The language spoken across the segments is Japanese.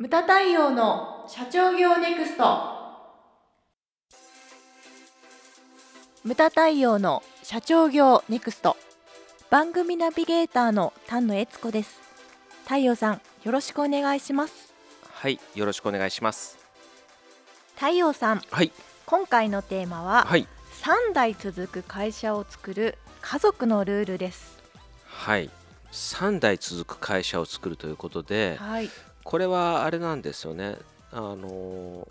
ムタ太陽の社長業ネクスト。ムタ太陽の社長業ネクスト。番組ナビゲーターの丹野悦子です。太陽さんよろしくお願いします。はい、よろしくお願いします。太陽さんはい、今回のテーマは、はい、3代続く会社を作る家族のルールです。はい。三代続く会社を作るということで、はいこれはあれなんですよね。あのー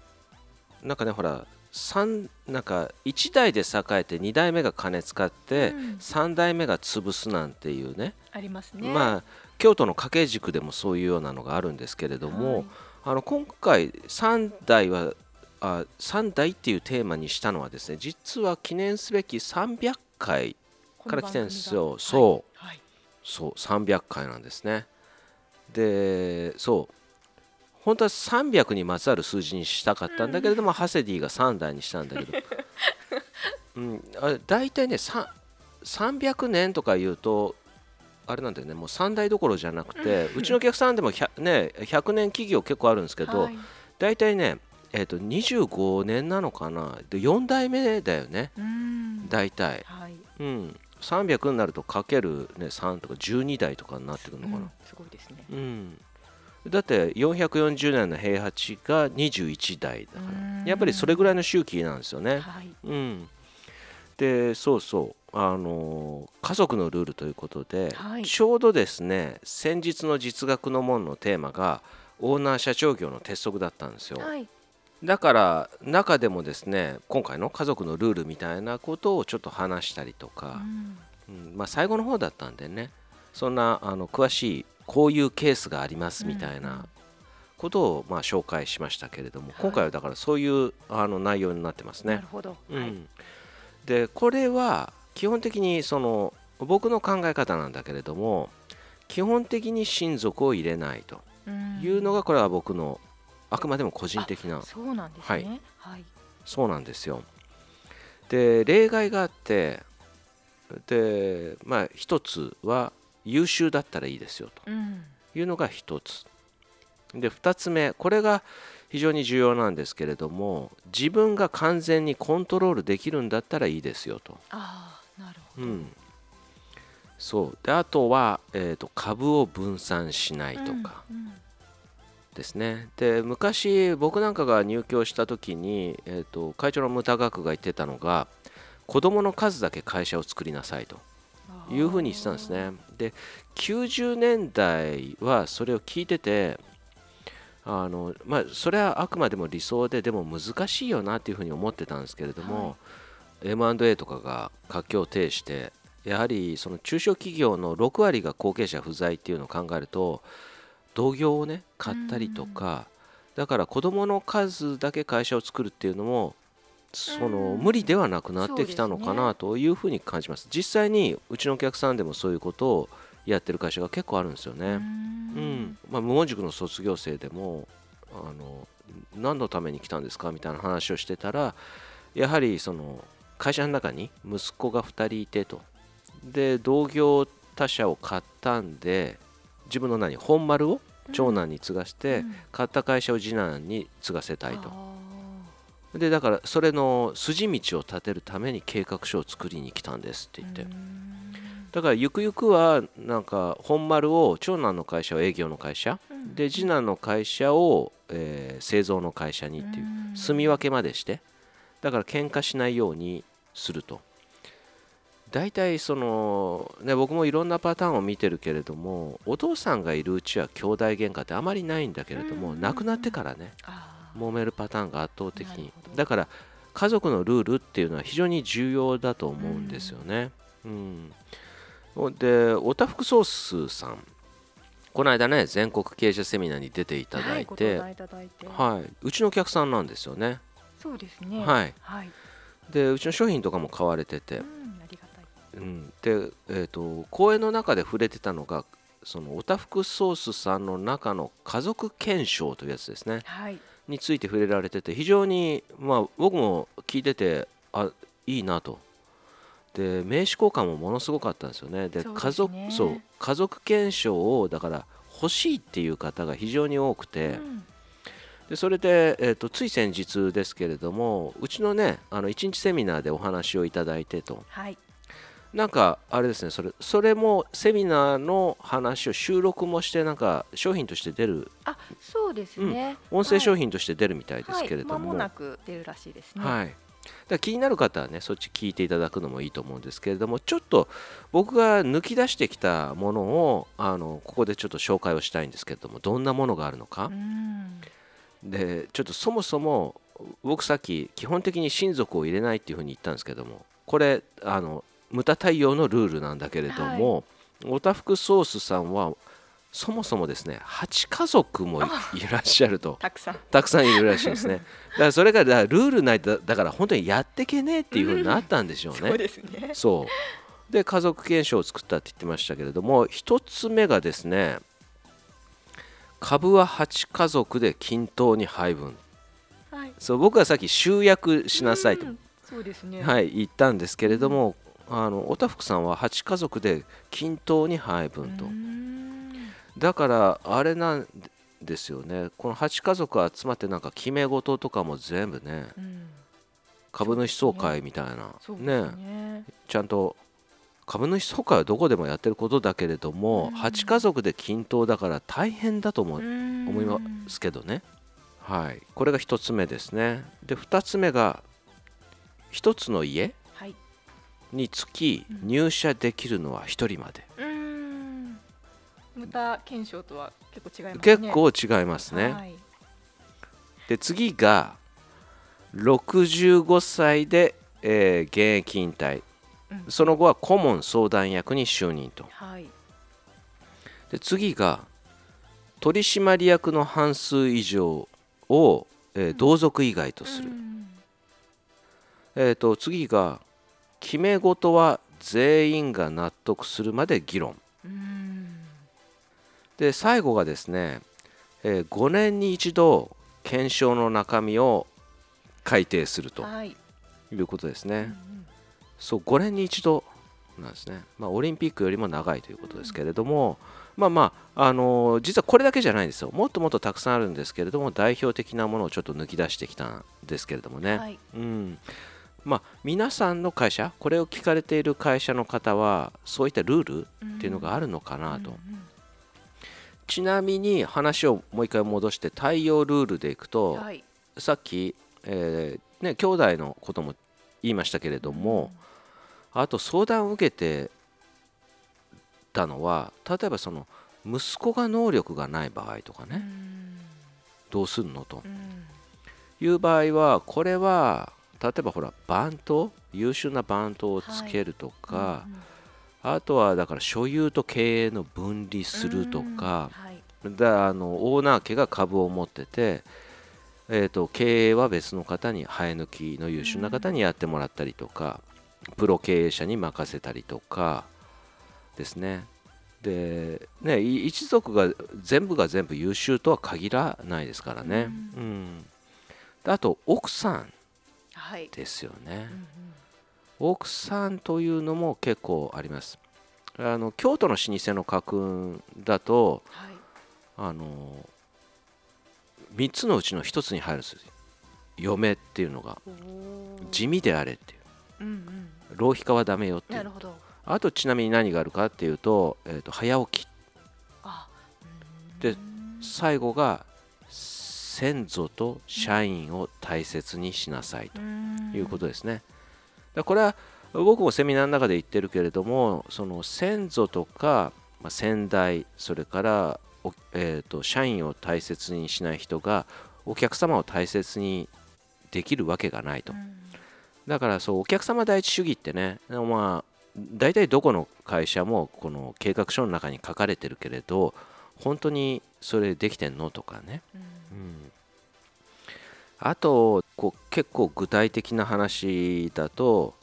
なんかね、ほら、三なんか一代で栄えて二代目が金使って、うん。三代目が潰すなんていうね。ありますね。まあ京都の掛け軸でもそういうようなのがあるんですけれども、はい。あの今回3代はあ3代っていうテーマにしたのはですね実は記念すべき300回から来てるんですよ。そう。はい。はい。そう300回なんですね。でそう本当は300にまつわる数字にしたかったんだけれども、ハセディが3代にしたんだけど、うん、あ大体ねさ300年とか言うとあれなんだよねもう3代どころじゃなくてうちのお客さんでも 100,、ね、100年企業結構あるんですけど、はい。大体ね、えー、と25年なのかな。で4代目だよね。うん。大体、はい。うん、300になるとかける、ね、3とか12代とかになってくるのかな、うんすごいですね。うんだって440年の平八が21代だから。うん。やっぱりそれぐらいの周期なんですよね。はい。うん、でそうそう。あのー家族のルールということで、はい。ちょうどですね先日の実学の門のテーマがオーナー社長業の鉄則だったんですよ。はい。だから中でもですね今回の家族のルールみたいなことをちょっと話したりとか、うん。まあ、最後の方だったんでね。そんなあの詳しいこういうケースがありますみたいなことをまあ紹介しましたけれども、い。今回はだからそういうあの内容になってますね。なる。ほど。でこれは基本的にその僕の考え方なんだけれども基本的に親族を入れないとうん。いうのがこれは僕のあくまでも個人的なそうなんですね。はい。そうなんですよ。で例外があってでまあ一つは優秀だったらいいですようん。というのが一つ。で二つ目これが非常に重要なんですけれども自分が完全にコントロールできるんだったらいいですよと。ああなるほど。うん、そう。であとは、えーと株を分散しないとかうんうん。ですね、で昔僕なんかが入居した時に、えー、と会長のムタ学が言ってたのが子供の数だけ会社を作りなさいというふうに言ってたんですね。で90年代はそれを聞いててあのまあそれはあくまでも理想ででも難しいよなっていうふうに思ってたんですけれども、M&A とかが活況を呈してやはりその中小企業の6割が後継者不在っていうのを考えると同業をね買ったりとか、だから子どもの数だけ会社を作るっていうのもそのうん無理ではなくなってきたのかなというふうに感じます。実際にうちのお客さんでもそういうことをやってる会社が結構あるんですよね。ううん。ん。まあ、無門塾の卒業生でもあの何のために来たんですかみたいな話をしてたらやはりその会社の中に息子が2人いてと。で同業他社を買ったんで自分の何本丸を長男に継がせて、うん。買った会社を次男に継がせたいと。あでだからそれの筋道を立てるために計画書を作りに来たんですってー言って、うん。だからゆくゆくはなんか本丸を長男の会社を営業の会社うん。で次男の会社を、えー製造の会社にっていううん。住み分けまでしてだから喧嘩しないようにすると。大体その、ね、僕もいろんなパターンを見てるけれどもお父さんがいるうちは兄弟喧嘩ってあまりないんだけれどもうん。亡くなってからね揉めるパターンが圧倒的にだから家族のルールっていうのは非常に重要だと思うんですよね。うん。でおたふくソースさん。この間ね全国経営者セミナーに出ていただいて、はい、うちのお客さんなんですよね。そうですね。はい。はい。でうちの商品とかも買われてて。う、んありがたい。うん、で、えー、と講演の中で触れてたのがそのおたふくソースさんの中の家族検証というやつですね。はいについて触れられてて非常に、まあ、僕も聞いててあいいなと。で名刺交換もものすごかったんですよね。でね。家族そう家族検証をだから欲しいっていう方が非常に多くて、うん。でそれで、えー、とつい先日ですけれどもうちのねあの1日セミナーでお話をいただいてと。はい。なんかあれですねそれそれもセミナーの話を収録もしてなんか商品として出るあそうですね、音声商品品として出るみたいですけれども、はい、間もなく出るらしいですね。はい、だ気になる方はねそっち聞いていただくのもいいと思うんですけれどもちょっと僕が抜き出してきたものをあのここでちょっと紹介をしたいんですけれどもどんなものがあるのか。う、ん。でちょっとそもそも僕さっき基本的に親族を入れないっていうふうに言ったんですけどもこれあの無駄対応のルールなんだけれども、おたふくソースさんはそもそもですね8家族もいいらっしゃると。たくさん。たくさんいるらしいですね。だからそれがだルールないとだから本当にやってけねえっていうふうになったんでしょうね。そうですね。そう。で家族検証を作ったって言ってましたけれども一つ目がですね株は8家族で均等に配分。はい。そう僕はさっき集約しなさいと、うんそうですね。はい、言ったんですけれども、あのおたふくさんは8家族で均等に配分と、うんだからあれなんですよね。この8家族集まってなんか決め事とかも全部ねうん。株主総会みたいなね。ね。ちゃんと株主総会はどこでもやってることだけれども、うん。8家族で均等だから大変だと思う、うん思いますけどね。はい。これが1つ目ですね。で2つ目が1つの家はい。につきうん入社できるのは1人まで、うん無駄検証とは結構違いますね。結構違いますね、はい。で次が65歳で、えー現役引退。うん。その後は顧問相談役に就任と。はい。で次が取締役の半数以上を、えー同族以外とする、うんえー、と次が決め事は全員が納得するまで議論。うんで最後がですね、え5年に一度検証の中身を改定するとはい。いうことですね、うんそう5年に一度なんですね、まあ、オリンピックよりも長いということですけれども、まあまあ、あのー実はこれだけじゃないんですよ。もっともっとたくさんあるんですけれども代表的なものをちょっと抜き出してきたんですけれどもね、はい。うん。まあ、皆さんの会社これを聞かれている会社の方はそういったルールっていうのがあるのかなと、うんうんちなみに話をもう一回戻して対応ルールでいくと、はい。さっき、えーね、兄弟のことも言いましたけれども、あと相談を受けてたのは例えばその息子が能力がない場合とかうん。ね、どうすんのと。うん。いう場合はこれは例えばほらバント優秀なバントをつけるとか、うんうんあとはだから所有と経営の分離するとか、うんはい。だあのオーナー家が株を持ってて、えー、と経営は別の方に生え抜きの優秀な方にやってもらったりとか、プロ経営者に任せたりとかですね。でねい一族が全部が全部優秀とは限らないですからね、ううん。であと奥さんはい。ですよね、うん奥さんというのも結構あります。あの京都の老舗の家訓だとはい。あの3つのうちの1つに入るんですよ。嫁っていうのが。地味であれっていう。うんうん。浪費家はダメよっていう。なるほど。あとちなみに何があるかっていうと,、えーと早起き。で最後が先祖と社員を大切にしなさいとうんいうことですね。だこれは僕もセミナーの中で言ってるけれどもその先祖とか、まあ、先代それからお、えー、と社員を大切にしない人がお客様を大切にできるわけがないと。うん。だからそうお客様第一主義ってねまあ大体どこの会社もこの計画書の中に書かれてるけれど本当にそれできてんのとかね。うん。うんあとこう結構具体的な話だと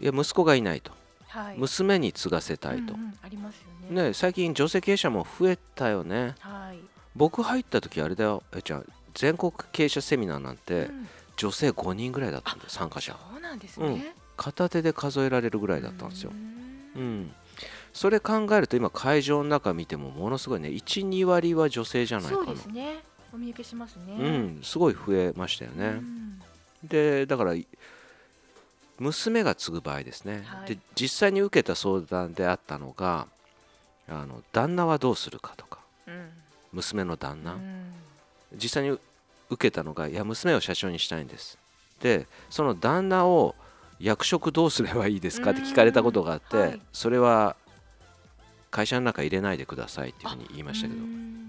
いや息子がいないと。はい。娘に継がせたいと。うん、うんありますよね。ね、最近女性経営者も増えたよね。はい。僕入った時あれだよ。えじゃあ全国経営者セミナーなんてうん。女性5人ぐらいだったんだよ参加者。そうなんですね。片手で数えられるぐらいだったんですよ。う、うんん、それ考えると今会場の中見てもものすごいね。12割は女性じゃないかな。そうですねお見受けしますね。うん、すごい増えましたようね。ん。でだから娘が継ぐ場合ですね、はい。で実際に受けた相談であったのがあの旦那はどうするかとかうん。娘の旦那、うん。実際に受けたのがいや娘を社長にしたいんです。でその旦那を役職どうすればいいですかって聞かれたことがあって、うんはい。それは会社の中入れないでくださいっていうふうに言いましたけど。うん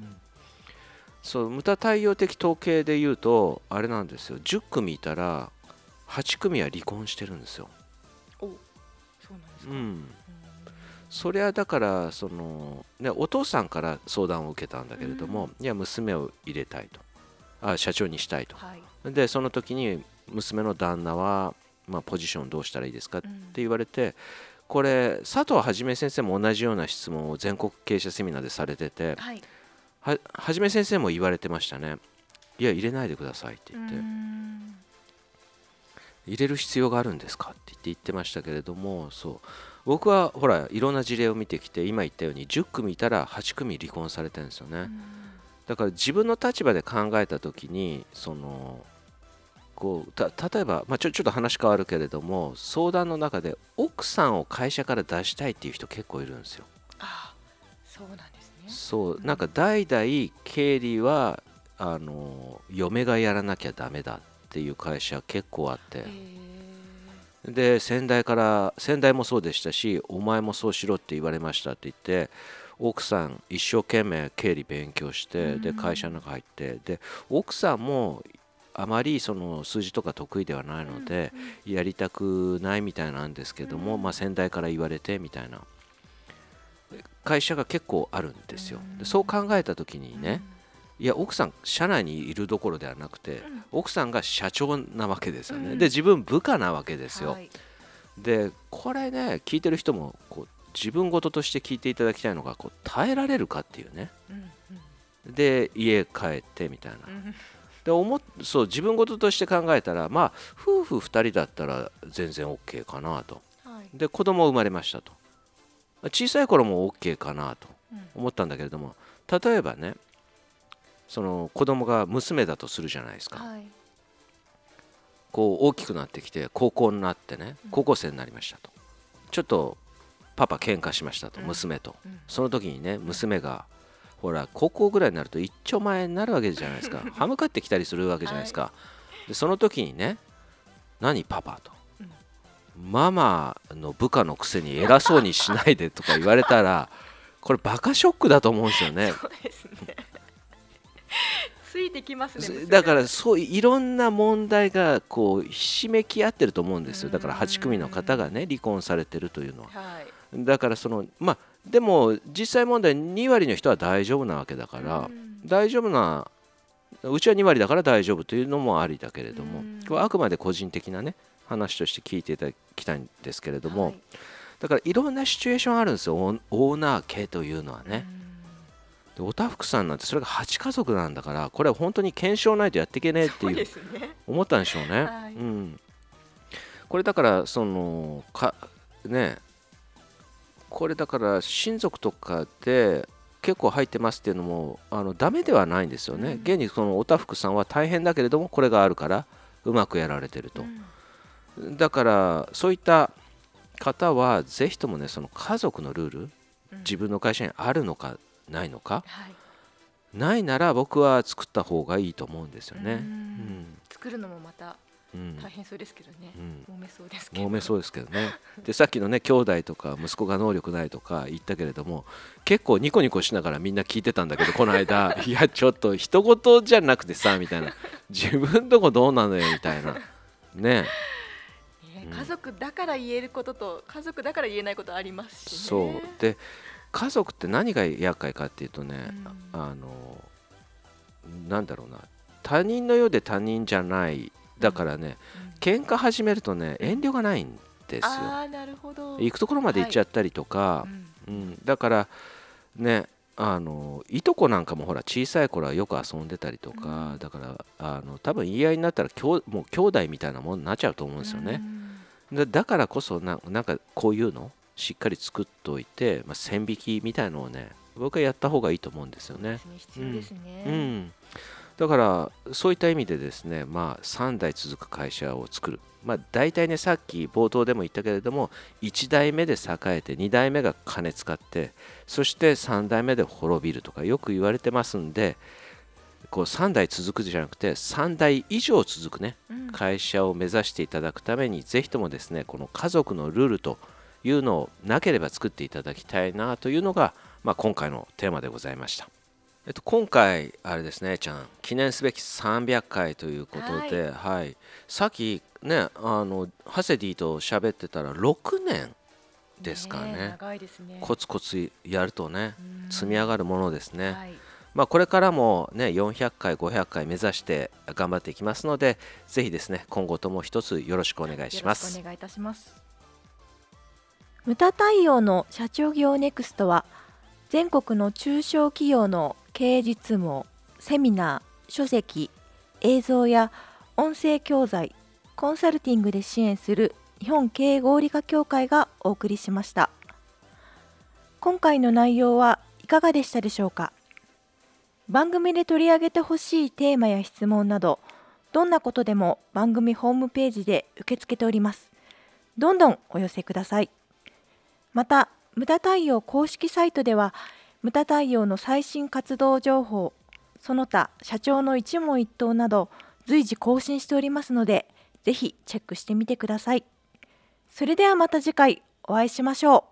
そう無駄対応的統計で言うとあれなんですよ10組いたら8組は離婚してるんですよ。おそうなんですか。うん、うんそれはだからその、ね、お父さんから相談を受けたんだけれども、いや娘を入れたいとあ社長にしたいとはい。でその時に娘の旦那は、まあ、ポジションどうしたらいいですかってうん言われてこれ佐藤はじめ先生も同じような質問を全国経営者セミナーでされててはい。ははじめ先生も言われてましたね。いや入れないでくださいってう言って。ん。入れる必要があるんですかって言って言ってましたけれどもそう。僕はほらいろんな事例を見てきて今言ったように10組いたら8組離婚されてるんですよね。だから自分の立場で考えた時にそのこうた例えば、まあ、ちょちょっと話変わるけれども相談の中で奥さんを会社から出したいっていう人結構いるんですよ。あそうなんですね。そうなんか代々経理はあの嫁がやらなきゃダメだっていう会社結構あって。で先代から先代もそうでしたしお前もそうしろって言われましたって言って奥さん一生懸命経理勉強してでうん。会社の中入ってで奥さんもあまりその数字とか得意ではないのでやりたくないみたいなんですけども、うん。まあ、先代から言われてみたいな会社が結構あるんですよ。うん。でそう考えた時にね、いや奥さん社内にいるどころではなくてうん。奥さんが社長なわけですよね。うん。で自分部下なわけですよ。はい。でこれね聞いてる人もこう自分事として聞いていただきたいのがこう耐えられるかっていうね。うんで家帰ってみたいな。で思っそう自分事として考えたらまあ夫婦2人だったら全然 OK かなと。はい。で子供生まれましたと小さい頃も OK かなとうん。思ったんだけれども例えばねその子供が娘だとするじゃないですか。はい。こう大きくなってきて高校になってねうん。高校生になりましたと。ちょっとパパ喧嘩しましたとうん。娘と。うん。その時にね娘がほら高校ぐらいになると一丁前になるわけじゃないですか。歯向かってきたりするわけじゃないですか、でその時にね「何パパ」と。うん「ママの部下のくせに偉そうにしないで」とか言われたら これバカショックだと思うんですよねそうですね。ついてきますね。娘だからそういろんな問題がこうひしめき合ってると思うんですよだからうん8組の方がね離婚されてるというのははい。だからそのまあでも実際問題2割の人は大丈夫なわけだから、うん大丈夫なうちは2割だから大丈夫というのもありだけれども、あくまで個人的なね話として聞いていただきたいんですけれども、はい。だからいろんなシチュエーションあるんですよ。オーナー系というのはね、でおたふくさんなんてそれが8家族なんだからこれは本当に検証ないとやっていけねえっていう。思ったんでしょうね。はい。うん、これだからそのかねこれだから親族とかで結構入ってますっていうのもあのダメではないんですよね。うん。現にそのおたふくさんは大変だけれどもこれがあるからうまくやられてると。う。んだからそういった方はぜひともねその家族のルールうん自分の会社にあるのかないのかはい。ないなら僕は作った方がいいと思うんですようね。ん作るのもまた大変そうですけどねう。ん揉めそうですけど。揉めそうですけどね。でさっきのね兄弟とか息子が能力ないとか言ったけれども結構ニコニコしながらみんな聞いてたんだけどこの間 いやちょっと人事じゃなくてさみたいな自分とこどうなのよみたいなね家族だから言えることと家族だから言えないことありますしね。そう。で家族って何が厄介かっていうとね、うん。あのなんだろうな。他人のようで他人じゃない。だからねうん。喧嘩始めるとね遠慮がないんですよ。ああなるほど。行くところまで行っちゃったりとか、うん。うん、だからねあのいとこなんかもほら小さい頃はよく遊んでたりとか、うん。だからあの多分言い合いになったらきょうもう兄弟みたいなものになっちゃうと思うんですよね、だだからこそななんかこういうのしっかり作っておいて、まあ、線引きみたいのをね僕はやった方がいいと思うんですよねうん。必要ですね。うん、だからそういった意味でですねまあ3代続く会社を作るまあ大体ねさっき冒頭でも言ったけれども1代目で栄えて2代目が金使ってそして3代目で滅びるとかよく言われてますんでこう3代続くじゃなくて3代以上続くねうん。会社を目指していただくためにぜひともですねこの家族のルールというのをなければ作っていただきたいなというのが、まあ、今回のテーマでございました。えっと、今回あれですねちゃん。記念すべき300回ということで、はい。さっきねあのハセディと喋ってたら6年ですかねえ長いですね。コツコツやるとねうん。積み上がるものですね。はいまあ、これからもね400回500回目指して頑張っていきますのでぜひですね今後とも一つよろしくお願いします。お願いいたします。ムタ太陽の社長業ネクストは全国の中小企業の経営実務セミナー書籍映像や音声教材コンサルティングで支援する日本経営合理化協会がお送りしました。今回の内容はいかがでしたでしょうか？番組で取り上げてほしいテーマや質問などどんなことでも番組ホームページで受け付けております。どんどんお寄せください。また、無駄太陽公式サイトでは、無駄太陽の最新活動情報、その他社長の一問一答など随時更新しておりますので、ぜひチェックしてみてください。それではまた次回お会いしましょう。